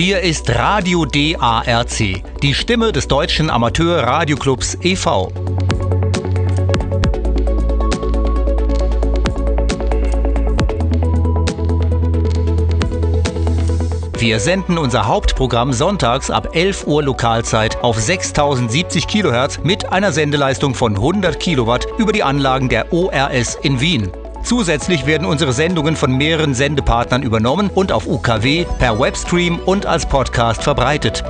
Hier ist Radio DARC, die Stimme des deutschen Amateur-Radioclubs e.V. Wir senden unser Hauptprogramm sonntags ab 11 Uhr Lokalzeit auf 6070 kHz mit einer Sendeleistung von 100 Kilowatt über die Anlagen der ORS in Wien. Zusätzlich werden unsere Sendungen von mehreren Sendepartnern übernommen und auf UKW, per Webstream und als Podcast verbreitet.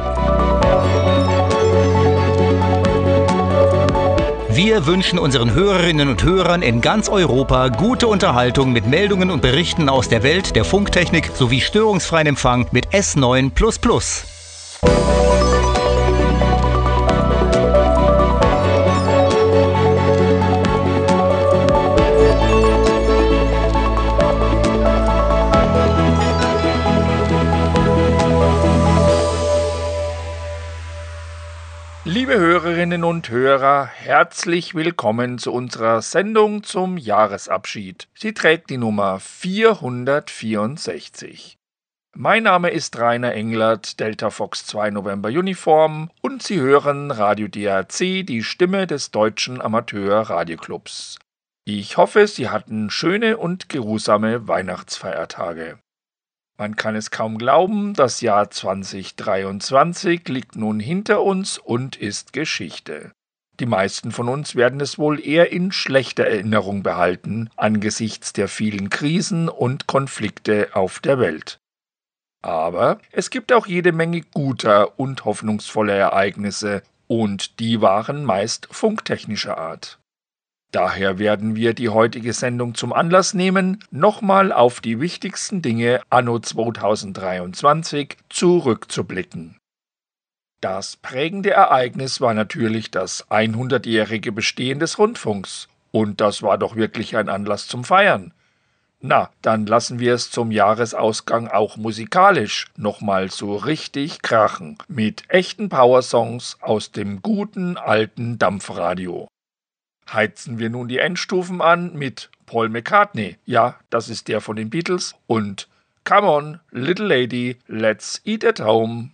Wir wünschen unseren Hörerinnen und Hörern in ganz Europa gute Unterhaltung mit Meldungen und Berichten aus der Welt der Funktechnik sowie störungsfreien Empfang mit S9. Hörerinnen und Hörer, herzlich willkommen zu unserer Sendung zum Jahresabschied. Sie trägt die Nummer 464. Mein Name ist Rainer Englert, Delta Fox 2 November Uniform und Sie hören Radio DRC, die Stimme des deutschen Amateur-Radioclubs. Ich hoffe, Sie hatten schöne und geruhsame Weihnachtsfeiertage. Man kann es kaum glauben, das Jahr 2023 liegt nun hinter uns und ist Geschichte. Die meisten von uns werden es wohl eher in schlechter Erinnerung behalten angesichts der vielen Krisen und Konflikte auf der Welt. Aber es gibt auch jede Menge guter und hoffnungsvoller Ereignisse, und die waren meist funktechnischer Art. Daher werden wir die heutige Sendung zum Anlass nehmen, nochmal auf die wichtigsten Dinge anno 2023 zurückzublicken. Das prägende Ereignis war natürlich das 100-jährige Bestehen des Rundfunks, und das war doch wirklich ein Anlass zum Feiern. Na, dann lassen wir es zum Jahresausgang auch musikalisch nochmal so richtig krachen, mit echten Powersongs aus dem guten alten Dampfradio heizen wir nun die Endstufen an mit Paul McCartney. Ja, das ist der von den Beatles. Und Come on, Little Lady, let's eat at home.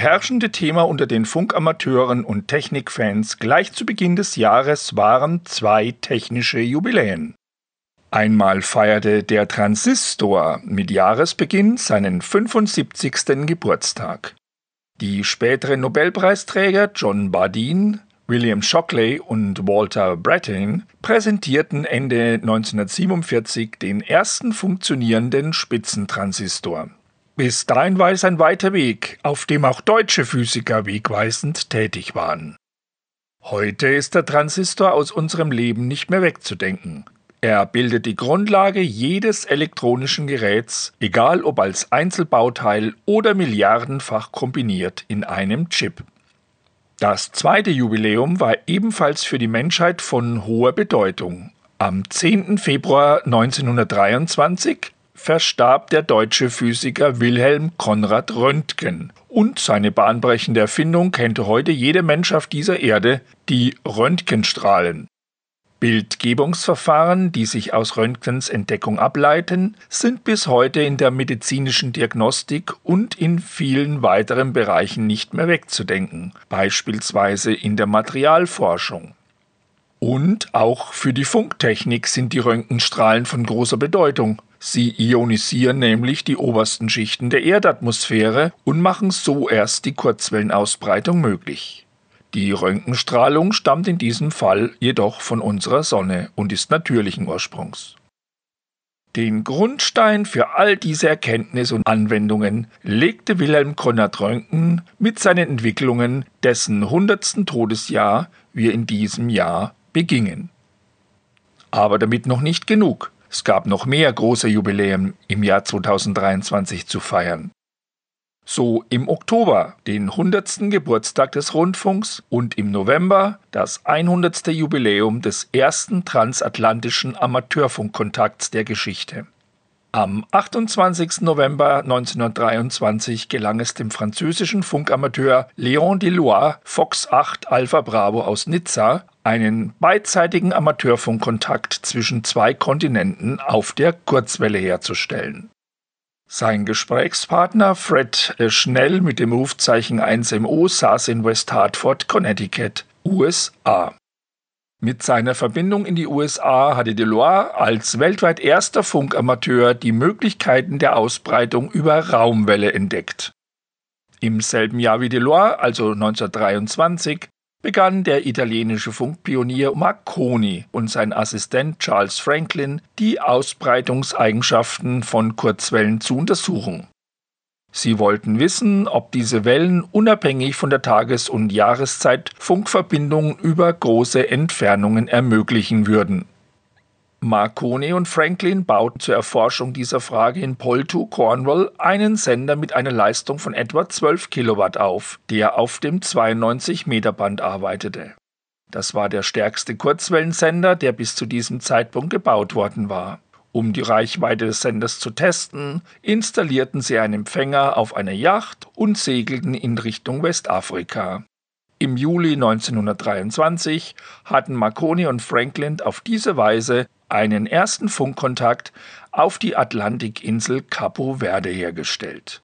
Beherrschende Thema unter den Funkamateuren und Technikfans gleich zu Beginn des Jahres waren zwei technische Jubiläen. Einmal feierte der Transistor mit Jahresbeginn seinen 75. Geburtstag. Die späteren Nobelpreisträger John Bardeen, William Shockley und Walter Brattain präsentierten Ende 1947 den ersten funktionierenden Spitzentransistor. Bis dahin war es ein weiter Weg, auf dem auch deutsche Physiker wegweisend tätig waren. Heute ist der Transistor aus unserem Leben nicht mehr wegzudenken. Er bildet die Grundlage jedes elektronischen Geräts, egal ob als Einzelbauteil oder milliardenfach kombiniert in einem Chip. Das zweite Jubiläum war ebenfalls für die Menschheit von hoher Bedeutung. Am 10. Februar 1923 verstarb der deutsche Physiker Wilhelm Konrad Röntgen. Und seine bahnbrechende Erfindung kennt heute jede Mensch auf dieser Erde, die Röntgenstrahlen. Bildgebungsverfahren, die sich aus Röntgens Entdeckung ableiten, sind bis heute in der medizinischen Diagnostik und in vielen weiteren Bereichen nicht mehr wegzudenken, beispielsweise in der Materialforschung. Und auch für die Funktechnik sind die Röntgenstrahlen von großer Bedeutung. Sie ionisieren nämlich die obersten Schichten der Erdatmosphäre und machen so erst die Kurzwellenausbreitung möglich. Die Röntgenstrahlung stammt in diesem Fall jedoch von unserer Sonne und ist natürlichen Ursprungs. Den Grundstein für all diese Erkenntnisse und Anwendungen legte Wilhelm Konrad Röntgen mit seinen Entwicklungen, dessen 100. Todesjahr wir in diesem Jahr begingen. Aber damit noch nicht genug. Es gab noch mehr große Jubiläen im Jahr 2023 zu feiern. So im Oktober den 100. Geburtstag des Rundfunks und im November das 100. Jubiläum des ersten transatlantischen Amateurfunkkontakts der Geschichte. Am 28. November 1923 gelang es dem französischen Funkamateur Léon Delois Fox 8 Alpha Bravo aus Nizza, einen beidseitigen Amateurfunkkontakt zwischen zwei Kontinenten auf der Kurzwelle herzustellen. Sein Gesprächspartner Fred Schnell mit dem Rufzeichen 1MO saß in West Hartford, Connecticut, USA. Mit seiner Verbindung in die USA hatte Delois als weltweit erster Funkamateur die Möglichkeiten der Ausbreitung über Raumwelle entdeckt. Im selben Jahr wie Delois, also 1923, begann der italienische Funkpionier Marconi und sein Assistent Charles Franklin die Ausbreitungseigenschaften von Kurzwellen zu untersuchen. Sie wollten wissen, ob diese Wellen unabhängig von der Tages- und Jahreszeit Funkverbindungen über große Entfernungen ermöglichen würden Marconi und Franklin bauten zur Erforschung dieser Frage in Poultou, Cornwall, einen Sender mit einer Leistung von etwa 12 Kilowatt auf, der auf dem 92-Meter-Band arbeitete. Das war der stärkste Kurzwellensender, der bis zu diesem Zeitpunkt gebaut worden war. Um die Reichweite des Senders zu testen, installierten sie einen Empfänger auf einer Yacht und segelten in Richtung Westafrika. Im Juli 1923 hatten Marconi und Franklin auf diese Weise einen ersten Funkkontakt auf die Atlantikinsel Capo Verde hergestellt.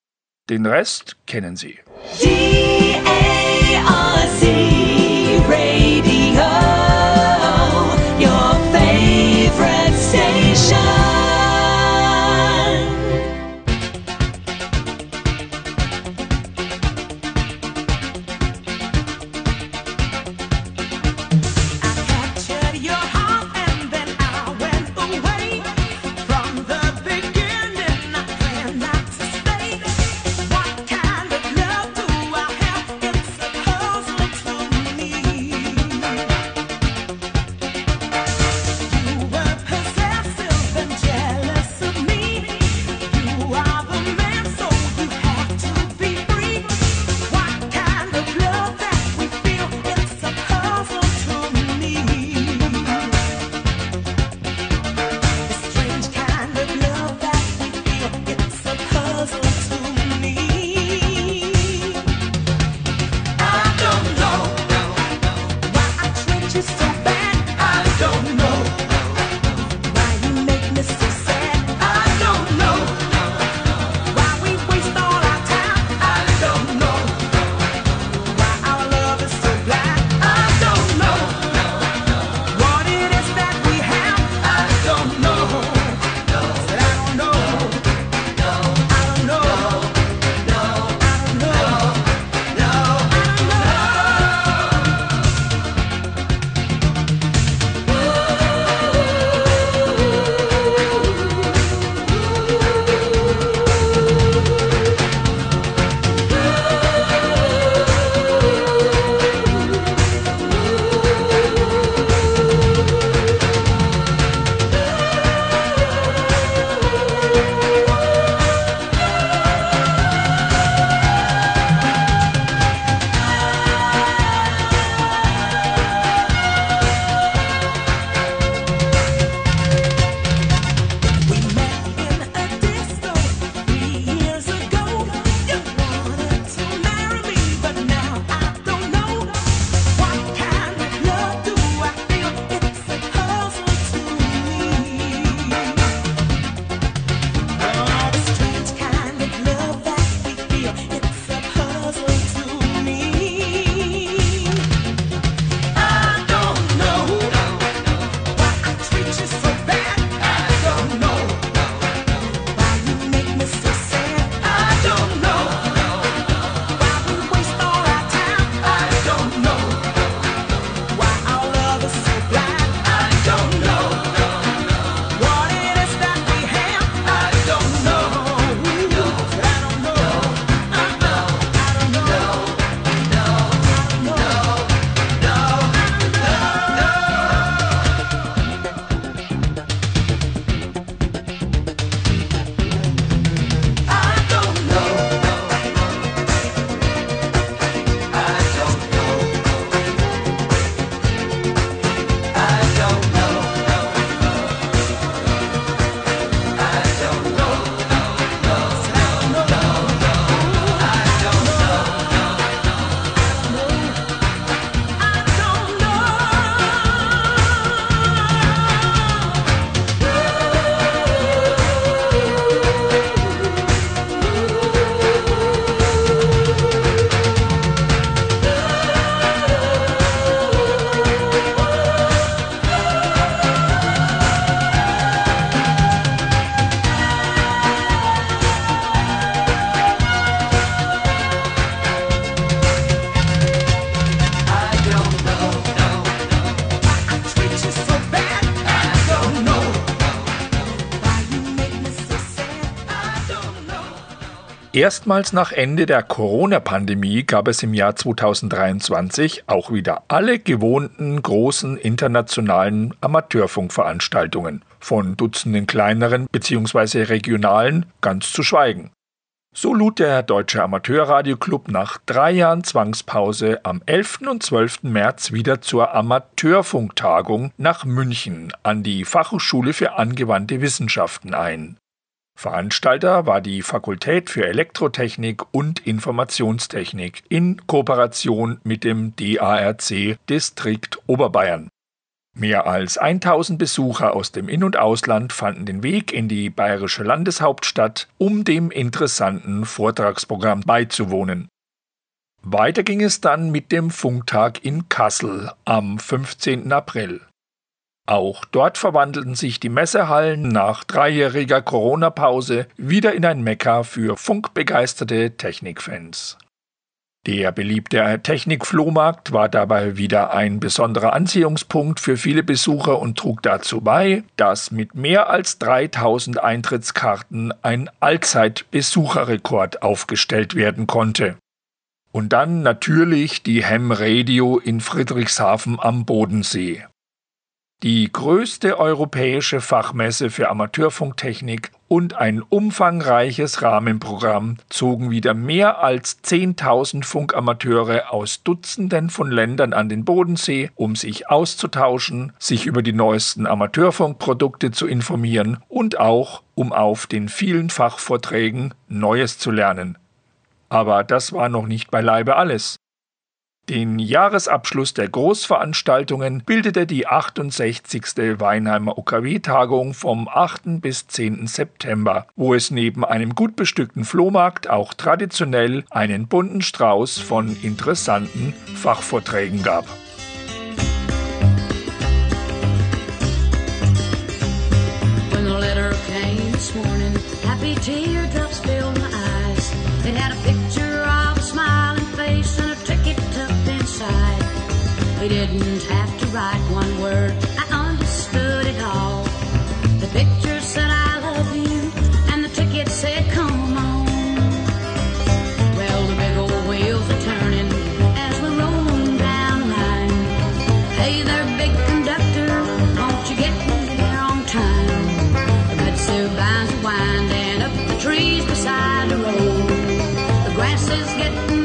Den Rest kennen Sie. D-A-C-Radio. 想。Erstmals nach Ende der Corona-Pandemie gab es im Jahr 2023 auch wieder alle gewohnten großen internationalen Amateurfunkveranstaltungen, von Dutzenden kleineren bzw. regionalen ganz zu schweigen. So lud der Deutsche Amateurradioclub nach drei Jahren Zwangspause am 11. und 12. März wieder zur Amateurfunktagung nach München an die Fachhochschule für angewandte Wissenschaften ein. Veranstalter war die Fakultät für Elektrotechnik und Informationstechnik in Kooperation mit dem DARC Distrikt Oberbayern. Mehr als 1000 Besucher aus dem In- und Ausland fanden den Weg in die bayerische Landeshauptstadt, um dem interessanten Vortragsprogramm beizuwohnen. Weiter ging es dann mit dem Funktag in Kassel am 15. April. Auch dort verwandelten sich die Messehallen nach dreijähriger Corona-Pause wieder in ein Mekka für funkbegeisterte Technikfans. Der beliebte Technikflohmarkt war dabei wieder ein besonderer Anziehungspunkt für viele Besucher und trug dazu bei, dass mit mehr als 3000 Eintrittskarten ein Allzeitbesucherrekord aufgestellt werden konnte. Und dann natürlich die Hem Radio in Friedrichshafen am Bodensee. Die größte europäische Fachmesse für Amateurfunktechnik und ein umfangreiches Rahmenprogramm zogen wieder mehr als 10.000 Funkamateure aus Dutzenden von Ländern an den Bodensee, um sich auszutauschen, sich über die neuesten Amateurfunkprodukte zu informieren und auch, um auf den vielen Fachvorträgen Neues zu lernen. Aber das war noch nicht beileibe alles. Den Jahresabschluss der Großveranstaltungen bildete die 68. Weinheimer OKW-Tagung vom 8. bis 10. September, wo es neben einem gut bestückten Flohmarkt auch traditionell einen bunten Strauß von interessanten Fachvorträgen gab. We didn't have to write one word, I understood it all. The picture said I love you, and the ticket said come on. Well, the big old wheels are turning as we're rolling down the line. Hey there, big conductor, won't you get me there on time? The Betsy vines are winding up the trees beside the road. The grass is getting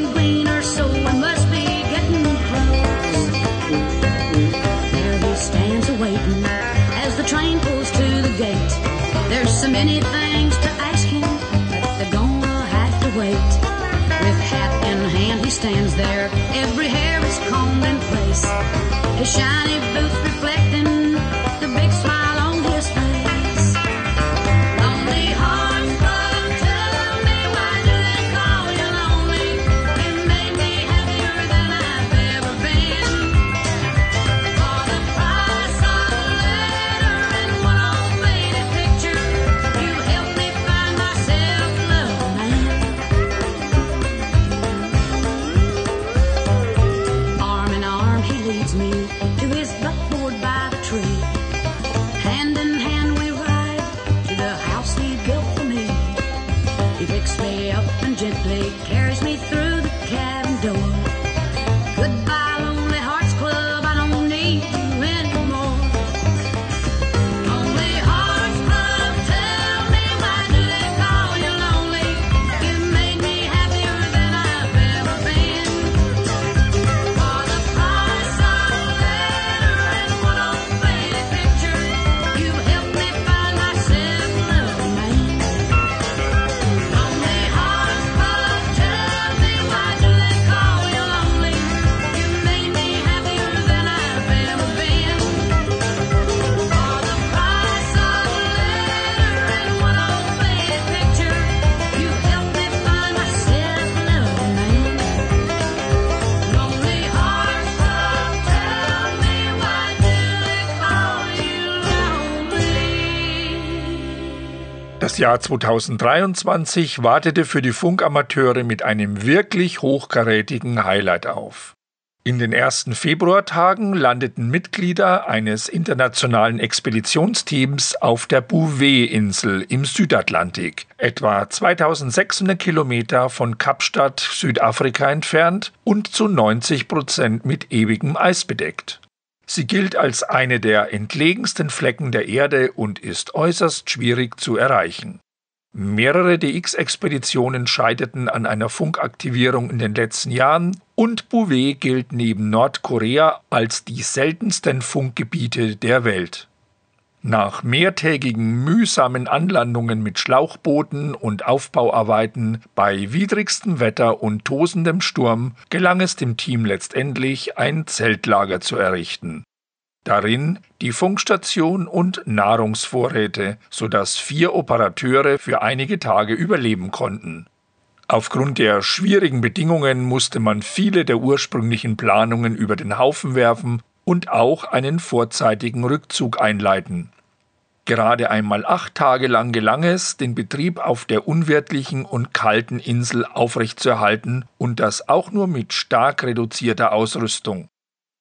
many things to ask him, but they're gonna have to wait. With hat in hand, he stands there. Every hair is combed in place. His shiny Das Jahr 2023 wartete für die Funkamateure mit einem wirklich hochkarätigen Highlight auf. In den ersten Februartagen landeten Mitglieder eines internationalen Expeditionsteams auf der Bouvet-Insel im Südatlantik, etwa 2600 Kilometer von Kapstadt, Südafrika entfernt und zu 90 Prozent mit ewigem Eis bedeckt. Sie gilt als eine der entlegensten Flecken der Erde und ist äußerst schwierig zu erreichen. Mehrere DX-Expeditionen scheiterten an einer Funkaktivierung in den letzten Jahren und Bouvet gilt neben Nordkorea als die seltensten Funkgebiete der Welt. Nach mehrtägigen mühsamen Anlandungen mit Schlauchbooten und Aufbauarbeiten bei widrigstem Wetter und tosendem Sturm gelang es dem Team letztendlich, ein Zeltlager zu errichten. Darin die Funkstation und Nahrungsvorräte, sodass vier Operateure für einige Tage überleben konnten. Aufgrund der schwierigen Bedingungen musste man viele der ursprünglichen Planungen über den Haufen werfen und auch einen vorzeitigen Rückzug einleiten. Gerade einmal acht Tage lang gelang es, den Betrieb auf der unwirtlichen und kalten Insel aufrechtzuerhalten und das auch nur mit stark reduzierter Ausrüstung.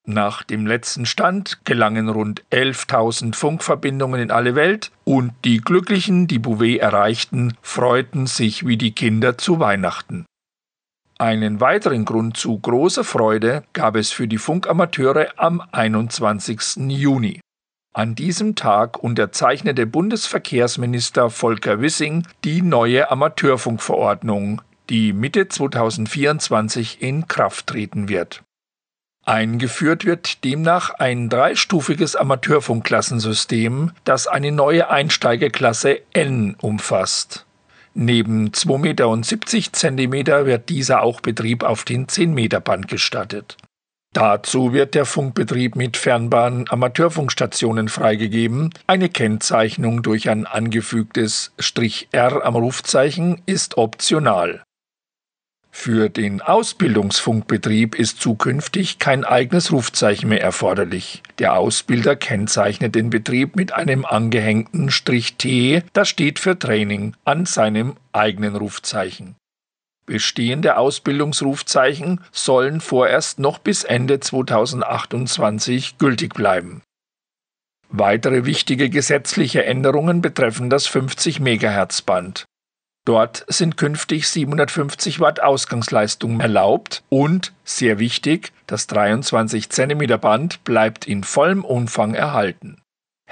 Nach dem letzten Stand gelangen rund 11.000 Funkverbindungen in alle Welt und die Glücklichen, die Bouvet erreichten, freuten sich wie die Kinder zu Weihnachten. Einen weiteren Grund zu großer Freude gab es für die Funkamateure am 21. Juni. An diesem Tag unterzeichnete Bundesverkehrsminister Volker Wissing die neue Amateurfunkverordnung, die Mitte 2024 in Kraft treten wird. Eingeführt wird demnach ein dreistufiges Amateurfunkklassensystem, das eine neue Einsteigerklasse N umfasst. Neben 2,70 Meter wird dieser auch Betrieb auf den 10 Meter Band gestattet. Dazu wird der Funkbetrieb mit fernbaren Amateurfunkstationen freigegeben. Eine Kennzeichnung durch ein angefügtes Strich R am Rufzeichen ist optional. Für den Ausbildungsfunkbetrieb ist zukünftig kein eigenes Rufzeichen mehr erforderlich. Der Ausbilder kennzeichnet den Betrieb mit einem angehängten Strich T, das steht für Training, an seinem eigenen Rufzeichen. Bestehende Ausbildungsrufzeichen sollen vorerst noch bis Ende 2028 gültig bleiben. Weitere wichtige gesetzliche Änderungen betreffen das 50 MHz Band. Dort sind künftig 750 Watt Ausgangsleistung erlaubt und, sehr wichtig, das 23 cm Band bleibt in vollem Umfang erhalten.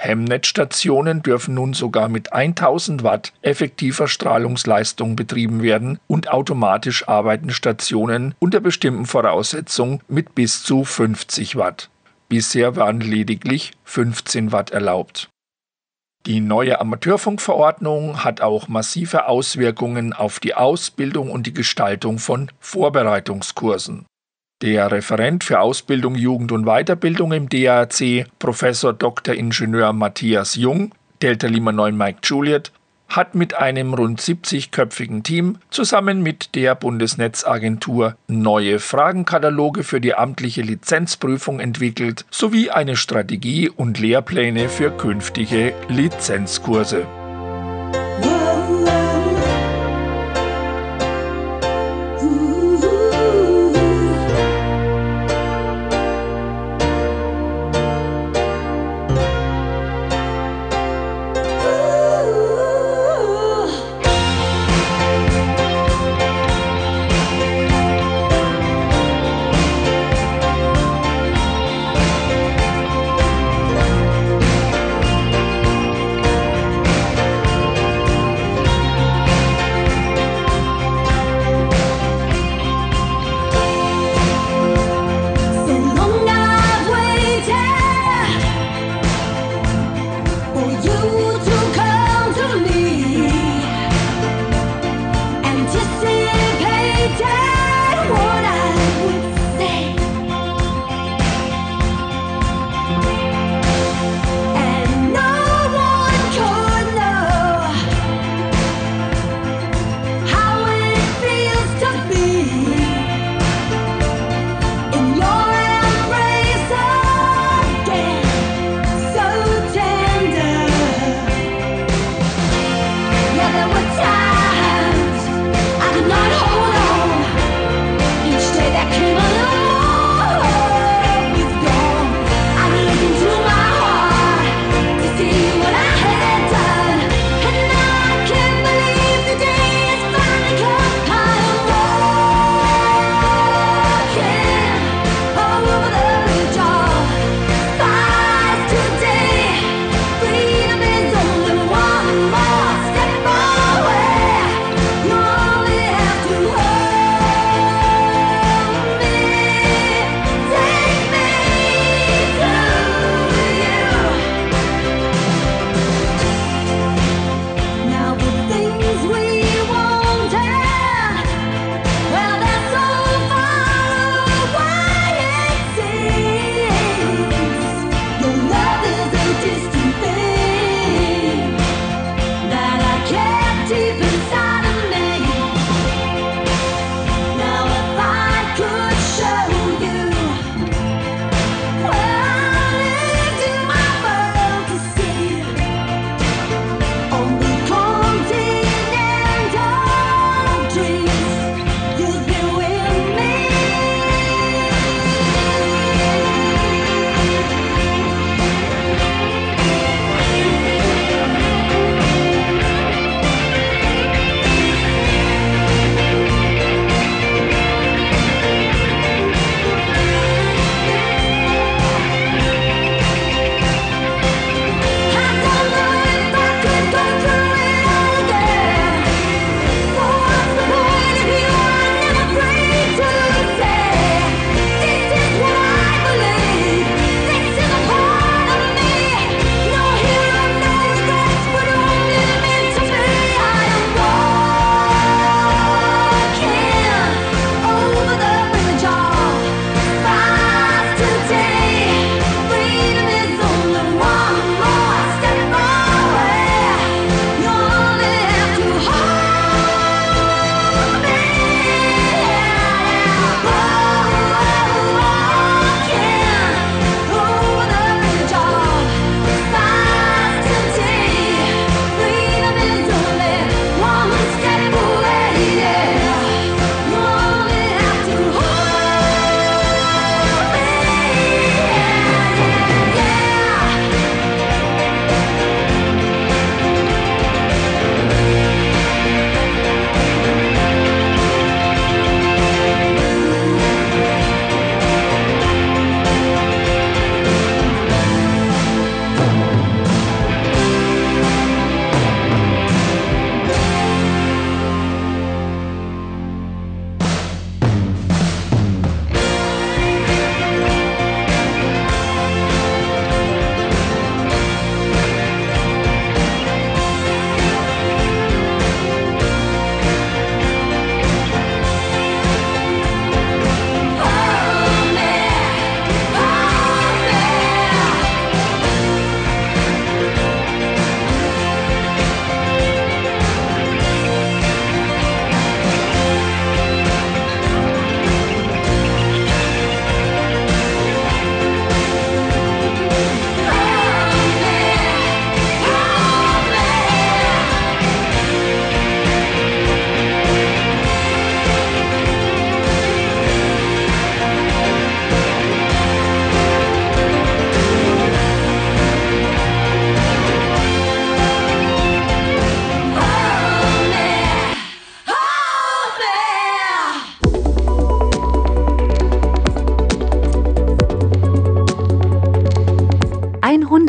Hemmnetzstationen dürfen nun sogar mit 1000 Watt effektiver Strahlungsleistung betrieben werden und automatisch arbeiten Stationen unter bestimmten Voraussetzungen mit bis zu 50 Watt. Bisher waren lediglich 15 Watt erlaubt. Die neue Amateurfunkverordnung hat auch massive Auswirkungen auf die Ausbildung und die Gestaltung von Vorbereitungskursen. Der Referent für Ausbildung, Jugend und Weiterbildung im DAC, Professor Dr. Ingenieur Matthias Jung, Delta Lima 9 Mike Juliet, hat mit einem rund 70-köpfigen Team zusammen mit der Bundesnetzagentur neue Fragenkataloge für die amtliche Lizenzprüfung entwickelt sowie eine Strategie und Lehrpläne für künftige Lizenzkurse.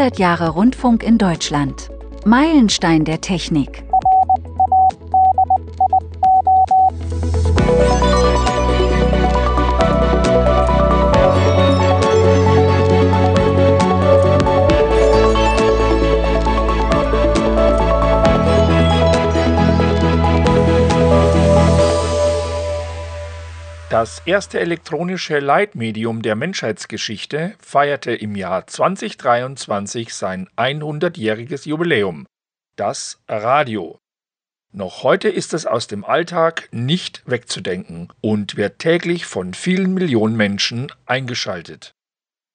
100 Jahre Rundfunk in Deutschland. Meilenstein der Technik. Das erste elektronische Leitmedium der Menschheitsgeschichte feierte im Jahr 2023 sein 100-jähriges Jubiläum, das Radio. Noch heute ist es aus dem Alltag nicht wegzudenken und wird täglich von vielen Millionen Menschen eingeschaltet.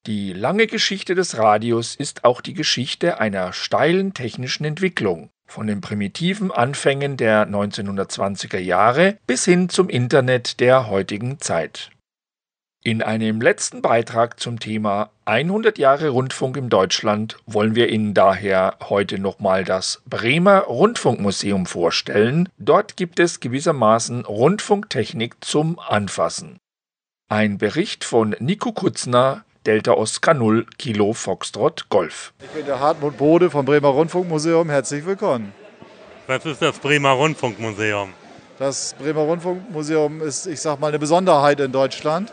Die lange Geschichte des Radios ist auch die Geschichte einer steilen technischen Entwicklung von den primitiven Anfängen der 1920er Jahre bis hin zum Internet der heutigen Zeit. In einem letzten Beitrag zum Thema 100 Jahre Rundfunk in Deutschland wollen wir Ihnen daher heute nochmal das Bremer Rundfunkmuseum vorstellen. Dort gibt es gewissermaßen Rundfunktechnik zum Anfassen. Ein Bericht von Nico Kutzner, Delta Oscar 0 Kilo Foxtrot Golf. Ich bin der Hartmut Bode vom Bremer Rundfunkmuseum. Herzlich willkommen. Was ist das Bremer Rundfunkmuseum? Das Bremer Rundfunkmuseum ist, ich sag mal, eine Besonderheit in Deutschland.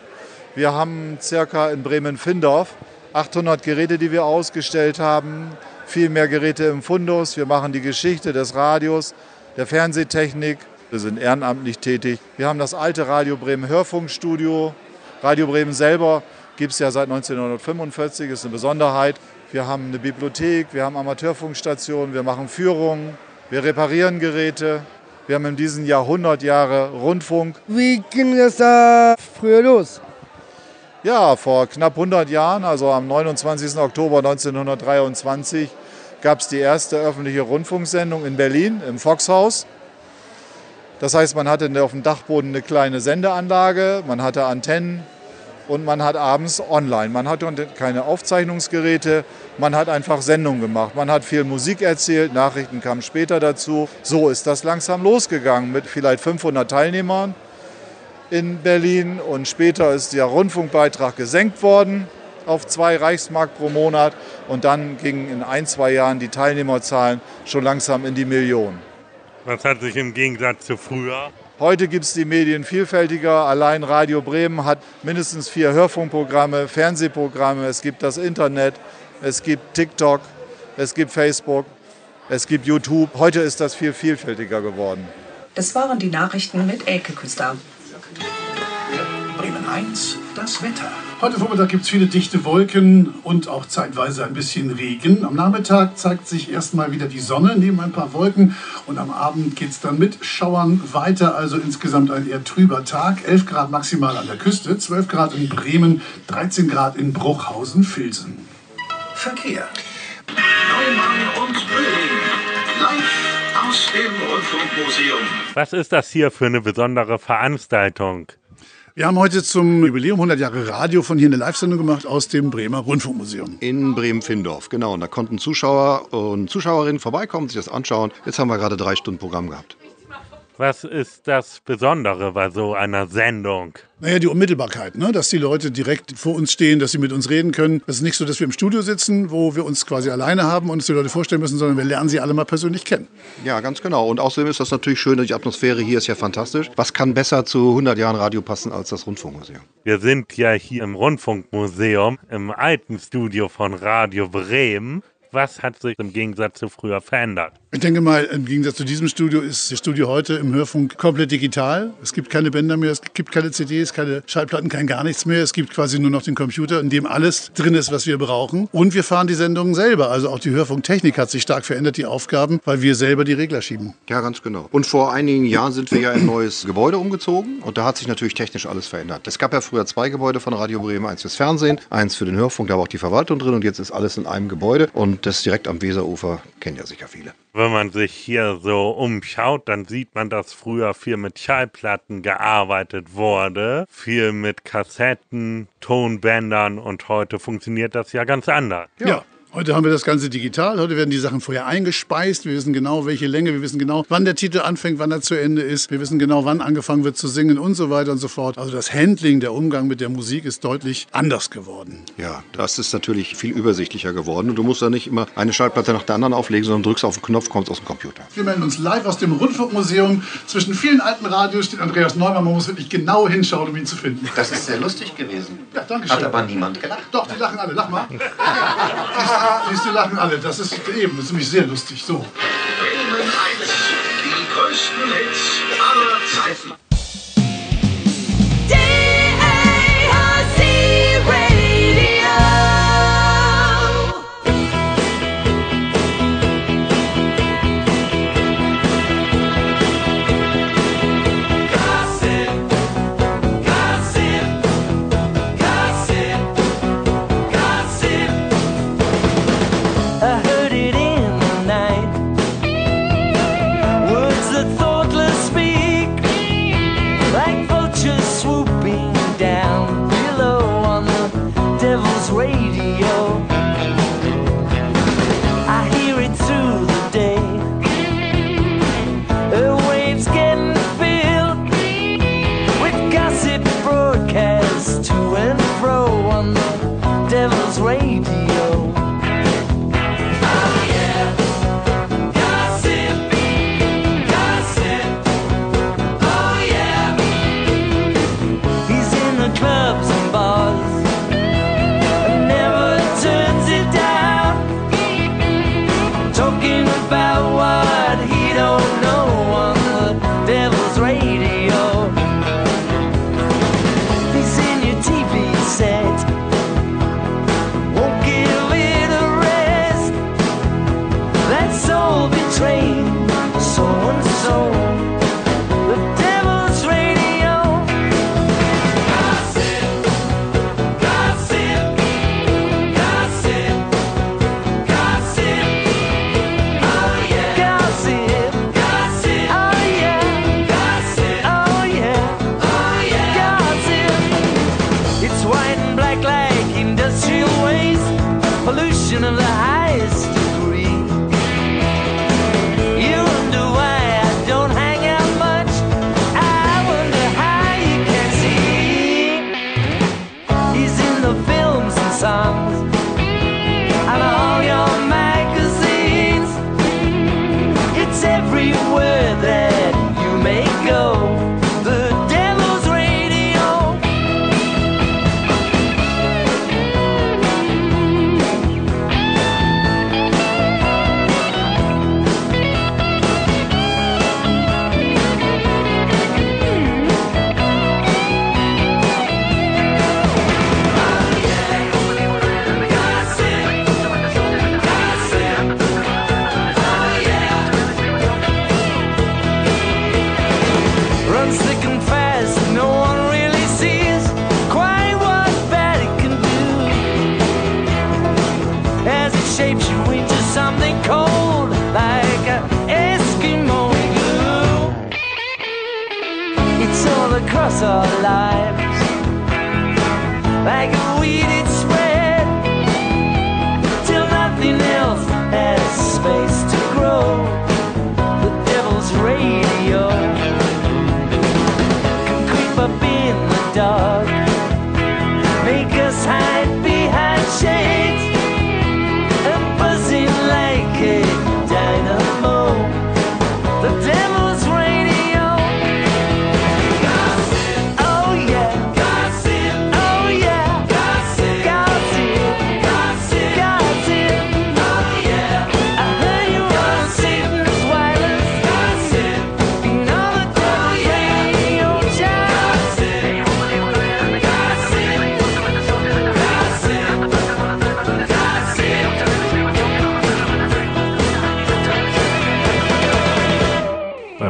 Wir haben circa in Bremen-Findorf 800 Geräte, die wir ausgestellt haben. Viel mehr Geräte im Fundus. Wir machen die Geschichte des Radios, der Fernsehtechnik. Wir sind ehrenamtlich tätig. Wir haben das alte Radio Bremen Hörfunkstudio. Radio Bremen selber gibt es ja seit 1945, ist eine Besonderheit. Wir haben eine Bibliothek, wir haben Amateurfunkstationen, wir machen Führungen, wir reparieren Geräte. Wir haben in diesem Jahr 100 Jahre Rundfunk. Wie ging es da früher los? Ja, vor knapp 100 Jahren, also am 29. Oktober 1923, gab es die erste öffentliche Rundfunksendung in Berlin im Foxhaus. Das heißt, man hatte auf dem Dachboden eine kleine Sendeanlage, man hatte Antennen, und man hat abends online. Man hatte keine Aufzeichnungsgeräte, man hat einfach Sendungen gemacht. Man hat viel Musik erzählt, Nachrichten kamen später dazu. So ist das langsam losgegangen mit vielleicht 500 Teilnehmern in Berlin und später ist der Rundfunkbeitrag gesenkt worden auf zwei Reichsmark pro Monat und dann gingen in ein, zwei Jahren die Teilnehmerzahlen schon langsam in die Millionen. Was hat sich im Gegensatz zu früher Heute gibt es die Medien vielfältiger. Allein Radio Bremen hat mindestens vier Hörfunkprogramme, Fernsehprogramme, es gibt das Internet, es gibt TikTok, es gibt Facebook, es gibt YouTube. Heute ist das viel vielfältiger geworden. Das waren die Nachrichten mit Elke Küster. Bremen 1, das Wetter. Heute Vormittag gibt es viele dichte Wolken und auch zeitweise ein bisschen Regen. Am Nachmittag zeigt sich erstmal wieder die Sonne neben ein paar Wolken und am Abend geht es dann mit Schauern weiter. Also insgesamt ein eher trüber Tag. 11 Grad maximal an der Küste, 12 Grad in Bremen, 13 Grad in Bruchhausen-Filsen. Verkehr. Neumann und Böhling. Live aus dem Rundfunkmuseum. Was ist das hier für eine besondere Veranstaltung? Wir haben heute zum Jubiläum 100 Jahre Radio von hier eine Live-Sendung gemacht aus dem Bremer Rundfunkmuseum. In Bremen-Findorf, genau. Und da konnten Zuschauer und Zuschauerinnen vorbeikommen, sich das anschauen. Jetzt haben wir gerade drei Stunden Programm gehabt. Was ist das Besondere bei so einer Sendung? Naja, die Unmittelbarkeit, ne? dass die Leute direkt vor uns stehen, dass sie mit uns reden können. Es ist nicht so, dass wir im Studio sitzen, wo wir uns quasi alleine haben und uns die Leute vorstellen müssen, sondern wir lernen sie alle mal persönlich kennen. Ja, ganz genau. Und außerdem ist das natürlich schön, die Atmosphäre hier ist ja fantastisch. Was kann besser zu 100 Jahren Radio passen als das Rundfunkmuseum? Wir sind ja hier im Rundfunkmuseum, im alten Studio von Radio Bremen. Was hat sich im Gegensatz zu früher verändert? Ich denke mal, im Gegensatz zu diesem Studio ist das Studio heute im Hörfunk komplett digital. Es gibt keine Bänder mehr, es gibt keine CDs, keine Schallplatten, kein gar nichts mehr. Es gibt quasi nur noch den Computer, in dem alles drin ist, was wir brauchen. Und wir fahren die Sendungen selber. Also auch die Hörfunktechnik hat sich stark verändert, die Aufgaben, weil wir selber die Regler schieben. Ja, ganz genau. Und vor einigen Jahren sind wir ja in ein neues Gebäude umgezogen und da hat sich natürlich technisch alles verändert. Es gab ja früher zwei Gebäude von Radio Bremen, eins fürs Fernsehen, eins für den Hörfunk, da war auch die Verwaltung drin und jetzt ist alles in einem Gebäude und das direkt am Weserufer kennen ja sicher viele. Wenn man sich hier so umschaut, dann sieht man, dass früher viel mit Schallplatten gearbeitet wurde, viel mit Kassetten, Tonbändern und heute funktioniert das ja ganz anders. Ja. Heute haben wir das Ganze digital. Heute werden die Sachen vorher eingespeist. Wir wissen genau, welche Länge. Wir wissen genau, wann der Titel anfängt, wann er zu Ende ist. Wir wissen genau, wann angefangen wird zu singen und so weiter und so fort. Also das Handling, der Umgang mit der Musik ist deutlich anders geworden. Ja, das ist natürlich viel übersichtlicher geworden. Und du musst da nicht immer eine Schallplatte nach der anderen auflegen, sondern drückst auf den Knopf, kommst aus dem Computer. Wir melden uns live aus dem Rundfunkmuseum. Zwischen vielen alten Radios steht Andreas Neumann. Man muss wirklich genau hinschauen, um ihn zu finden. Das ist sehr lustig gewesen. Ja, danke schön. Hat aber niemand gelacht. Doch, die lachen alle. Lach mal. Siehst, du, lachen alle. Das ist eben, das ist nämlich sehr lustig. So. Bremen 1, die größten Hits aller Zeiten.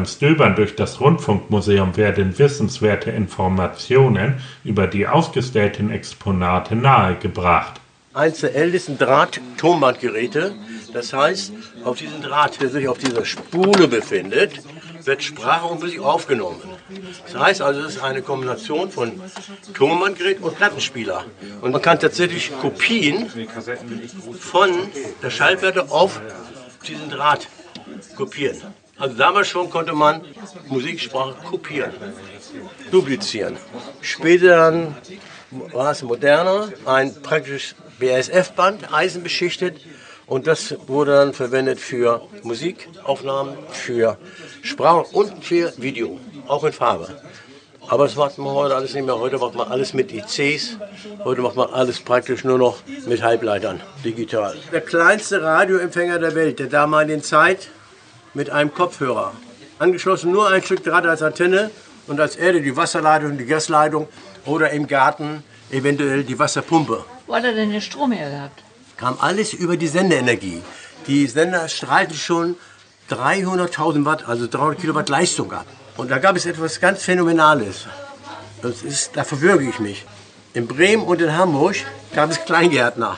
Beim Stöbern durch das Rundfunkmuseum werden wissenswerte Informationen über die ausgestellten Exponate nahegebracht. Eins der ältesten Draht-Tonbandgeräte. Das heißt, auf diesem Draht, der sich auf dieser Spule befindet, wird Sprache und Musik aufgenommen. Das heißt also, es ist eine Kombination von Tonbandgerät und Plattenspieler. Und man kann tatsächlich Kopien von der Schallplatte auf diesen Draht kopieren. Also damals schon konnte man Musiksprache kopieren, duplizieren. Später dann war es moderner, ein praktisch BASF-Band, eisenbeschichtet. Und das wurde dann verwendet für Musikaufnahmen, für Sprache und für Video, auch in Farbe. Aber das macht man heute alles nicht mehr. Heute macht man alles mit ICs. Heute macht man alles praktisch nur noch mit Halbleitern, digital. Der kleinste Radioempfänger der Welt der damaligen Zeit mit einem Kopfhörer. Angeschlossen nur ein Stück Draht als Antenne und als Erde die Wasserleitung, die Gasleitung oder im Garten eventuell die Wasserpumpe. Wo hat er denn den Strom her gehabt? Kam alles über die Sendeenergie. Die Sender strahlten schon 300.000 Watt, also 300 Kilowatt Leistung ab. Und da gab es etwas ganz Phänomenales. Das ist, da verwürge ich mich. In Bremen und in Hamburg gab es Kleingärtner.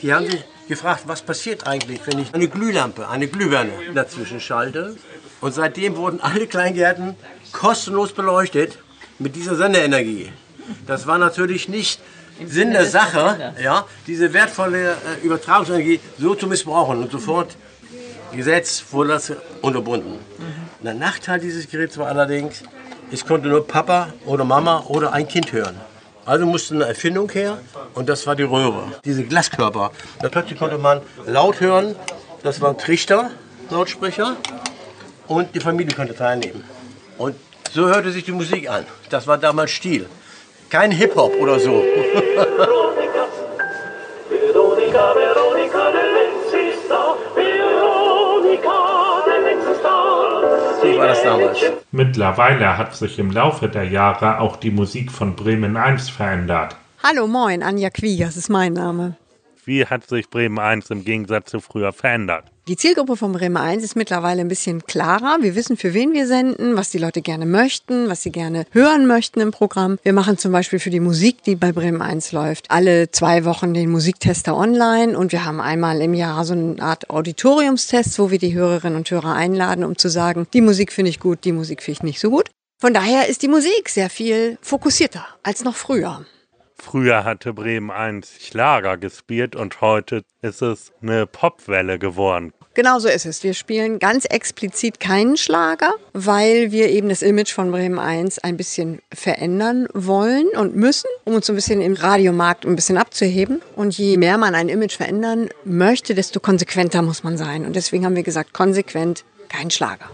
Die haben sich gefragt, was passiert eigentlich, wenn ich eine Glühlampe, eine Glühbirne dazwischen schalte. Und seitdem wurden alle Kleingärten kostenlos beleuchtet mit dieser Sendeenergie. Das war natürlich nicht Sinn der Sache, ja, diese wertvolle äh, Übertragungsenergie so zu missbrauchen. Und sofort Gesetz wurde das unterbunden. Der Nachteil dieses Geräts war allerdings, es konnte nur Papa oder Mama oder ein Kind hören. Also musste eine Erfindung her und das war die Röhre, diese Glaskörper. Da plötzlich konnte man laut hören, das waren Trichter, Lautsprecher und die Familie konnte teilnehmen. Und so hörte sich die Musik an. Das war damals Stil. Kein Hip-Hop oder so. So war das damals. Mittlerweile hat sich im Laufe der Jahre auch die Musik von Bremen 1 verändert. Hallo, moin, Anja Quiegers ist mein Name. Wie hat sich Bremen 1 im Gegensatz zu früher verändert? Die Zielgruppe von Bremen 1 ist mittlerweile ein bisschen klarer. Wir wissen, für wen wir senden, was die Leute gerne möchten, was sie gerne hören möchten im Programm. Wir machen zum Beispiel für die Musik, die bei Bremen 1 läuft, alle zwei Wochen den Musiktester online und wir haben einmal im Jahr so eine Art Auditoriumstest, wo wir die Hörerinnen und Hörer einladen, um zu sagen, die Musik finde ich gut, die Musik finde ich nicht so gut. Von daher ist die Musik sehr viel fokussierter als noch früher. Früher hatte Bremen 1 Schlager gespielt und heute ist es eine Popwelle geworden. Genau so ist es. Wir spielen ganz explizit keinen Schlager, weil wir eben das Image von Bremen 1 ein bisschen verändern wollen und müssen, um uns so ein bisschen im Radiomarkt ein bisschen abzuheben. Und je mehr man ein Image verändern möchte, desto konsequenter muss man sein. Und deswegen haben wir gesagt, konsequent kein Schlager.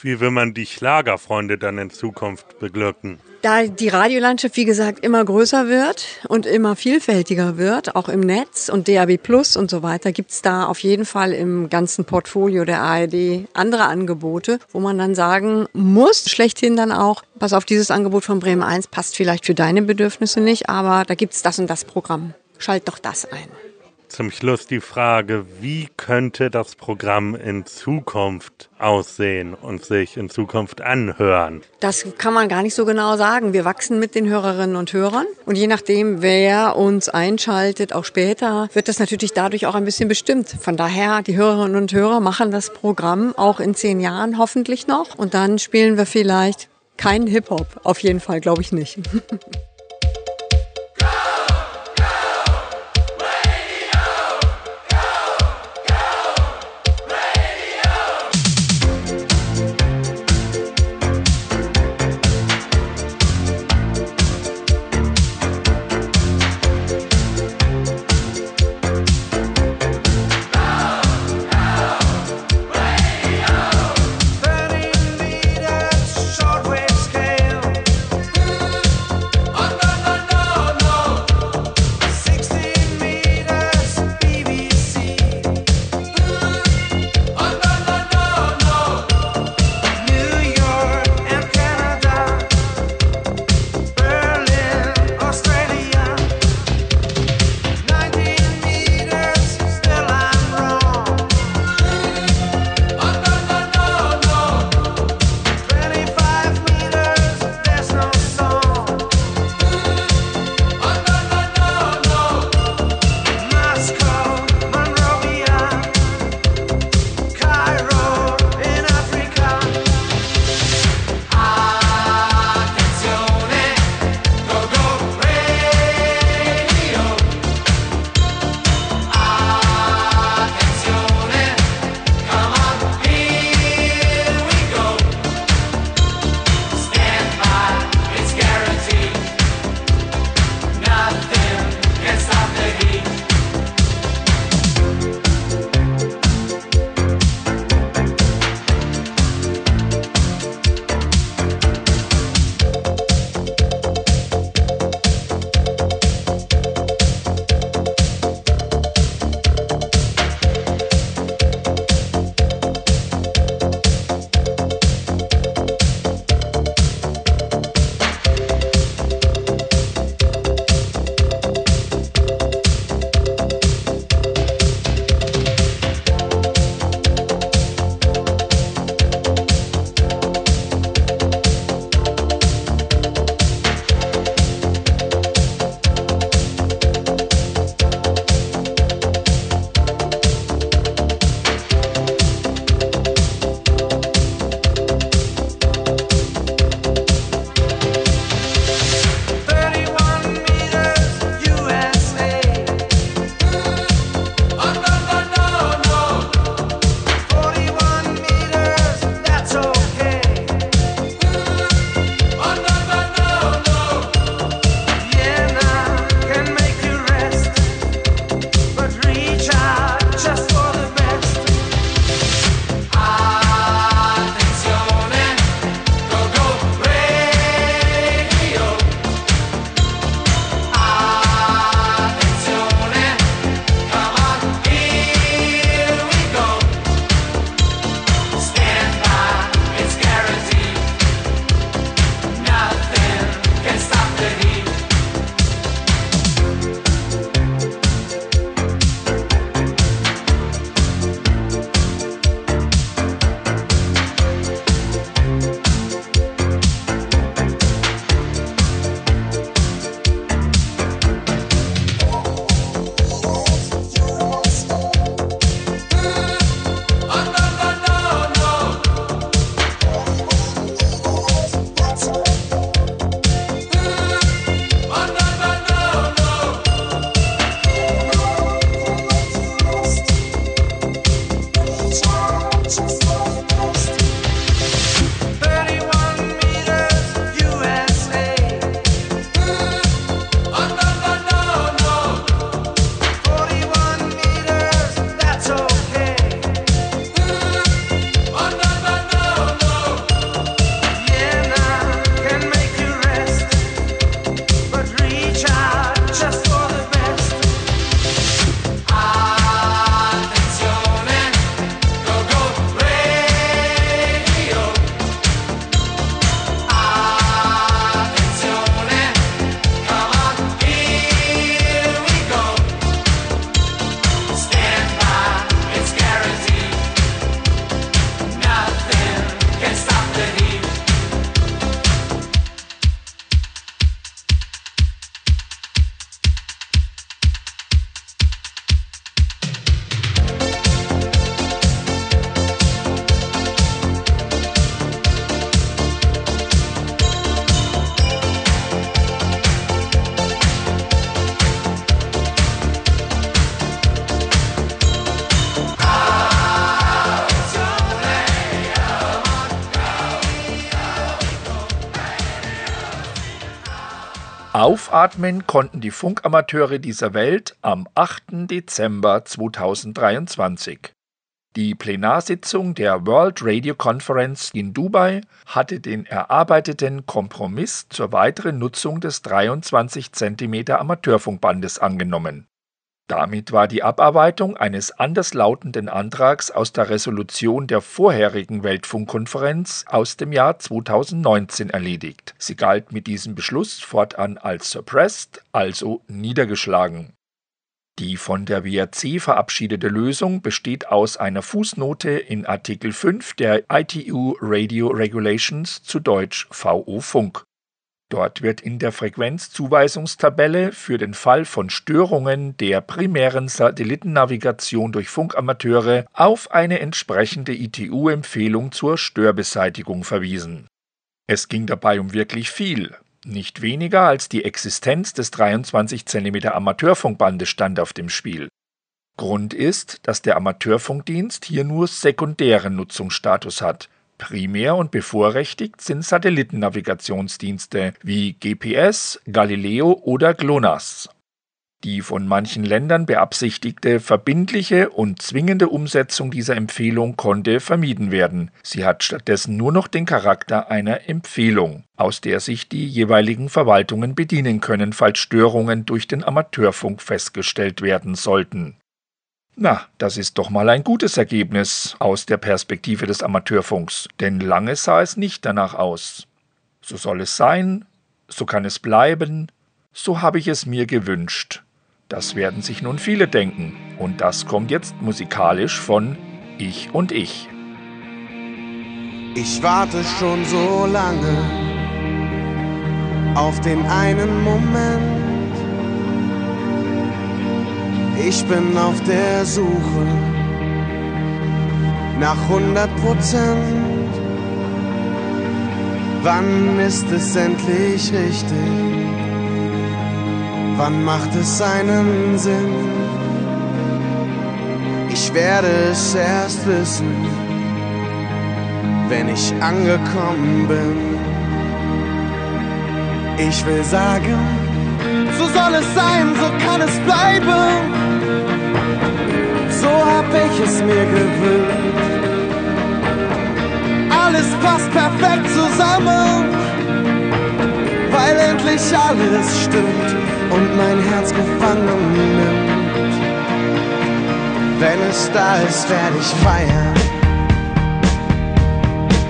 Wie will man die Schlagerfreunde dann in Zukunft beglücken? Da die Radiolandschaft, wie gesagt, immer größer wird und immer vielfältiger wird, auch im Netz und DAB Plus und so weiter, gibt's da auf jeden Fall im ganzen Portfolio der ARD andere Angebote, wo man dann sagen muss, schlechthin dann auch, pass auf, dieses Angebot von Bremen 1 passt vielleicht für deine Bedürfnisse nicht, aber da gibt's das und das Programm. Schalt doch das ein. Zum Schluss die Frage, wie könnte das Programm in Zukunft aussehen und sich in Zukunft anhören? Das kann man gar nicht so genau sagen. Wir wachsen mit den Hörerinnen und Hörern und je nachdem, wer uns einschaltet, auch später, wird das natürlich dadurch auch ein bisschen bestimmt. Von daher, die Hörerinnen und Hörer machen das Programm auch in zehn Jahren hoffentlich noch und dann spielen wir vielleicht keinen Hip-Hop. Auf jeden Fall, glaube ich nicht. Aufatmen konnten die Funkamateure dieser Welt am 8. Dezember 2023. Die Plenarsitzung der World Radio Conference in Dubai hatte den erarbeiteten Kompromiss zur weiteren Nutzung des 23 cm Amateurfunkbandes angenommen. Damit war die Abarbeitung eines anderslautenden Antrags aus der Resolution der vorherigen Weltfunkkonferenz aus dem Jahr 2019 erledigt. Sie galt mit diesem Beschluss fortan als suppressed, also niedergeschlagen. Die von der WRC verabschiedete Lösung besteht aus einer Fußnote in Artikel 5 der ITU Radio Regulations zu Deutsch VO Funk. Dort wird in der Frequenzzuweisungstabelle für den Fall von Störungen der primären Satellitennavigation durch Funkamateure auf eine entsprechende ITU-Empfehlung zur Störbeseitigung verwiesen. Es ging dabei um wirklich viel. Nicht weniger als die Existenz des 23 cm Amateurfunkbandes stand auf dem Spiel. Grund ist, dass der Amateurfunkdienst hier nur sekundären Nutzungsstatus hat. Primär und bevorrechtigt sind Satellitennavigationsdienste wie GPS, Galileo oder GLONASS. Die von manchen Ländern beabsichtigte verbindliche und zwingende Umsetzung dieser Empfehlung konnte vermieden werden. Sie hat stattdessen nur noch den Charakter einer Empfehlung, aus der sich die jeweiligen Verwaltungen bedienen können, falls Störungen durch den Amateurfunk festgestellt werden sollten. Na, das ist doch mal ein gutes Ergebnis aus der Perspektive des Amateurfunks, denn lange sah es nicht danach aus. So soll es sein, so kann es bleiben, so habe ich es mir gewünscht. Das werden sich nun viele denken, und das kommt jetzt musikalisch von Ich und Ich. Ich warte schon so lange auf den einen Moment ich bin auf der Suche nach 100 Prozent. Wann ist es endlich richtig? Wann macht es einen Sinn? Ich werde es erst wissen, wenn ich angekommen bin. Ich will sagen, so soll es sein, so kann es bleiben so hab ich es mir gewünscht. Alles passt perfekt zusammen, weil endlich alles stimmt und mein Herz gefangen nimmt. Wenn es da ist, werde ich feiern.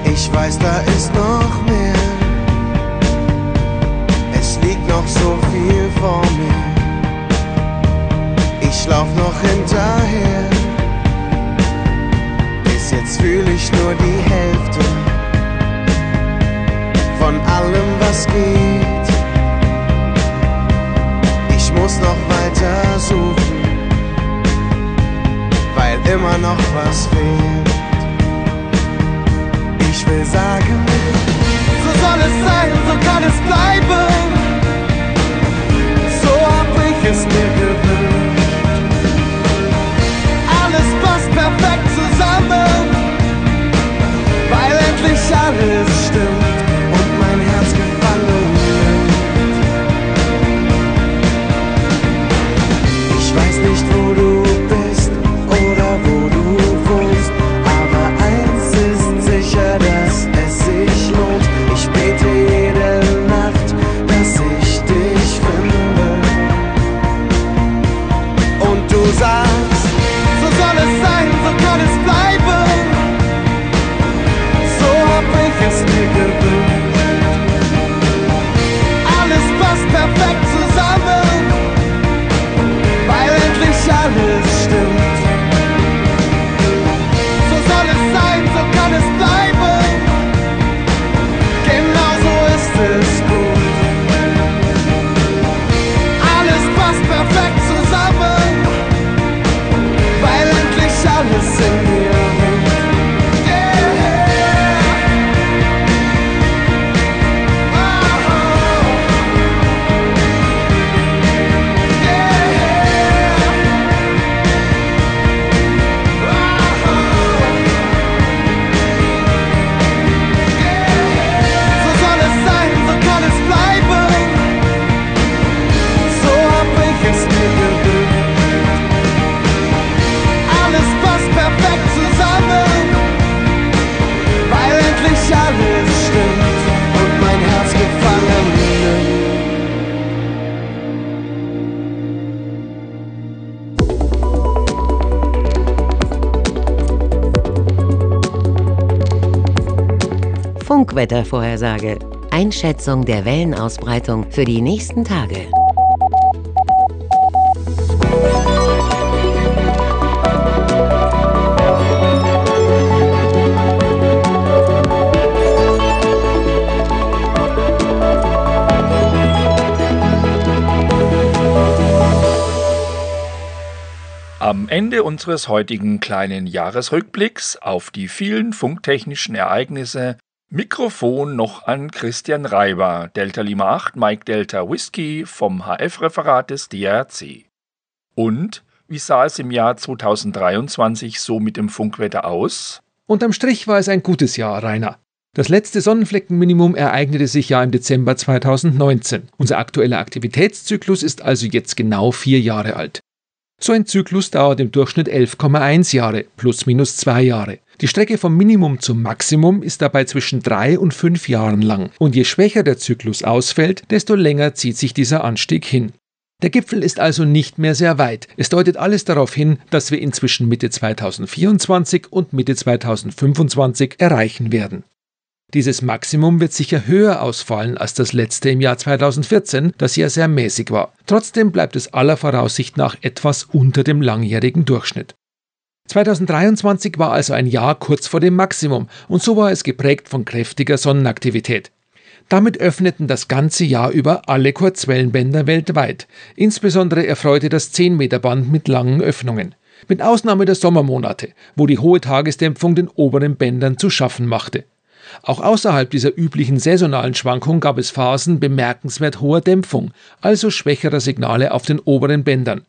Ich weiß, da ist noch mehr. Es liegt noch so viel vor mir ich lauf noch hinterher. Bis jetzt fühl ich nur die Hälfte von allem, was geht. Ich muss noch weiter suchen, weil immer noch was fehlt. Ich will sagen, so soll es sein, so kann es bleiben. Funkwettervorhersage. Einschätzung der Wellenausbreitung für die nächsten Tage. Am Ende unseres heutigen kleinen Jahresrückblicks auf die vielen funktechnischen Ereignisse Mikrofon noch an Christian Reiber, Delta Lima 8 Mike Delta Whisky vom HF-Referat des DRC. Und wie sah es im Jahr 2023 so mit dem Funkwetter aus? Unterm Strich war es ein gutes Jahr, Rainer. Das letzte Sonnenfleckenminimum ereignete sich ja im Dezember 2019. Unser aktueller Aktivitätszyklus ist also jetzt genau vier Jahre alt. So ein Zyklus dauert im Durchschnitt 11,1 Jahre, plus minus zwei Jahre. Die Strecke vom Minimum zum Maximum ist dabei zwischen drei und fünf Jahren lang. Und je schwächer der Zyklus ausfällt, desto länger zieht sich dieser Anstieg hin. Der Gipfel ist also nicht mehr sehr weit. Es deutet alles darauf hin, dass wir ihn zwischen Mitte 2024 und Mitte 2025 erreichen werden. Dieses Maximum wird sicher höher ausfallen als das letzte im Jahr 2014, das ja sehr mäßig war. Trotzdem bleibt es aller Voraussicht nach etwas unter dem langjährigen Durchschnitt. 2023 war also ein Jahr kurz vor dem Maximum und so war es geprägt von kräftiger Sonnenaktivität. Damit öffneten das ganze Jahr über alle Kurzwellenbänder weltweit. Insbesondere erfreute das 10-Meter-Band mit langen Öffnungen. Mit Ausnahme der Sommermonate, wo die hohe Tagesdämpfung den oberen Bändern zu schaffen machte. Auch außerhalb dieser üblichen saisonalen Schwankung gab es Phasen bemerkenswert hoher Dämpfung, also schwächerer Signale auf den oberen Bändern.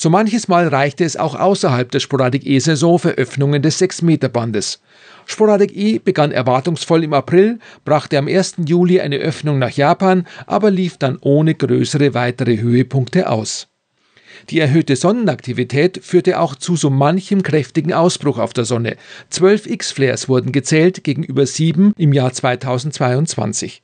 So manches Mal reichte es auch außerhalb der Sporadik E-Saison für Öffnungen des 6-Meter-Bandes. Sporadik E begann erwartungsvoll im April, brachte am 1. Juli eine Öffnung nach Japan, aber lief dann ohne größere weitere Höhepunkte aus. Die erhöhte Sonnenaktivität führte auch zu so manchem kräftigen Ausbruch auf der Sonne. Zwölf X-Flares wurden gezählt gegenüber sieben im Jahr 2022.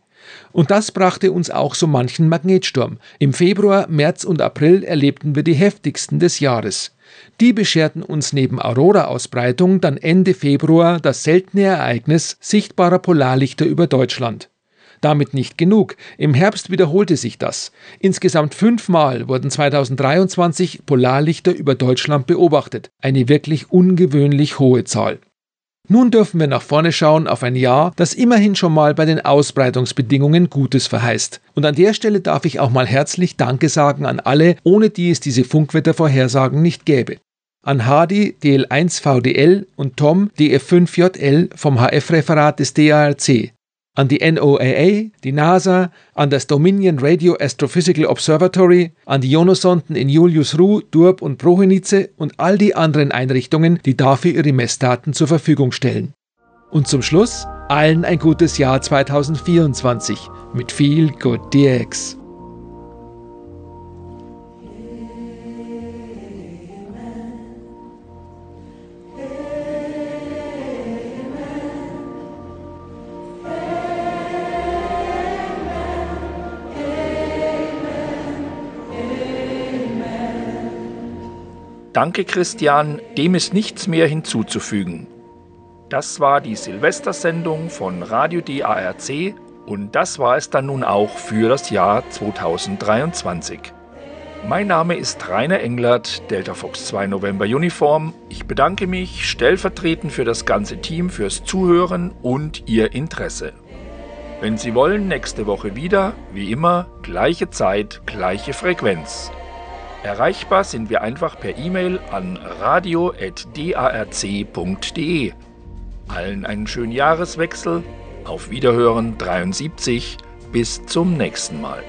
Und das brachte uns auch so manchen Magnetsturm. Im Februar, März und April erlebten wir die heftigsten des Jahres. Die bescherten uns neben Aurora-Ausbreitung dann Ende Februar das seltene Ereignis sichtbarer Polarlichter über Deutschland. Damit nicht genug. Im Herbst wiederholte sich das. Insgesamt fünfmal wurden 2023 Polarlichter über Deutschland beobachtet. Eine wirklich ungewöhnlich hohe Zahl. Nun dürfen wir nach vorne schauen auf ein Jahr, das immerhin schon mal bei den Ausbreitungsbedingungen Gutes verheißt. Und an der Stelle darf ich auch mal herzlich Danke sagen an alle, ohne die es diese Funkwettervorhersagen nicht gäbe. An Hadi DL1 VDL und Tom DF5JL vom HF-Referat des DARC, an die NOAA, die NASA, an das Dominion Radio Astrophysical Observatory, an die Jonosonden in Julius Ruh, Durb und Prochenice und all die anderen Einrichtungen, die dafür ihre Messdaten zur Verfügung stellen. Und zum Schluss allen ein gutes Jahr 2024 mit viel Good DX. Danke, Christian, dem ist nichts mehr hinzuzufügen. Das war die Silvestersendung von Radio DARC und das war es dann nun auch für das Jahr 2023. Mein Name ist Rainer Englert, Delta Fox 2 November Uniform. Ich bedanke mich stellvertretend für das ganze Team fürs Zuhören und Ihr Interesse. Wenn Sie wollen, nächste Woche wieder, wie immer, gleiche Zeit, gleiche Frequenz. Erreichbar sind wir einfach per E-Mail an radio.darc.de. Allen einen schönen Jahreswechsel. Auf Wiederhören 73. Bis zum nächsten Mal.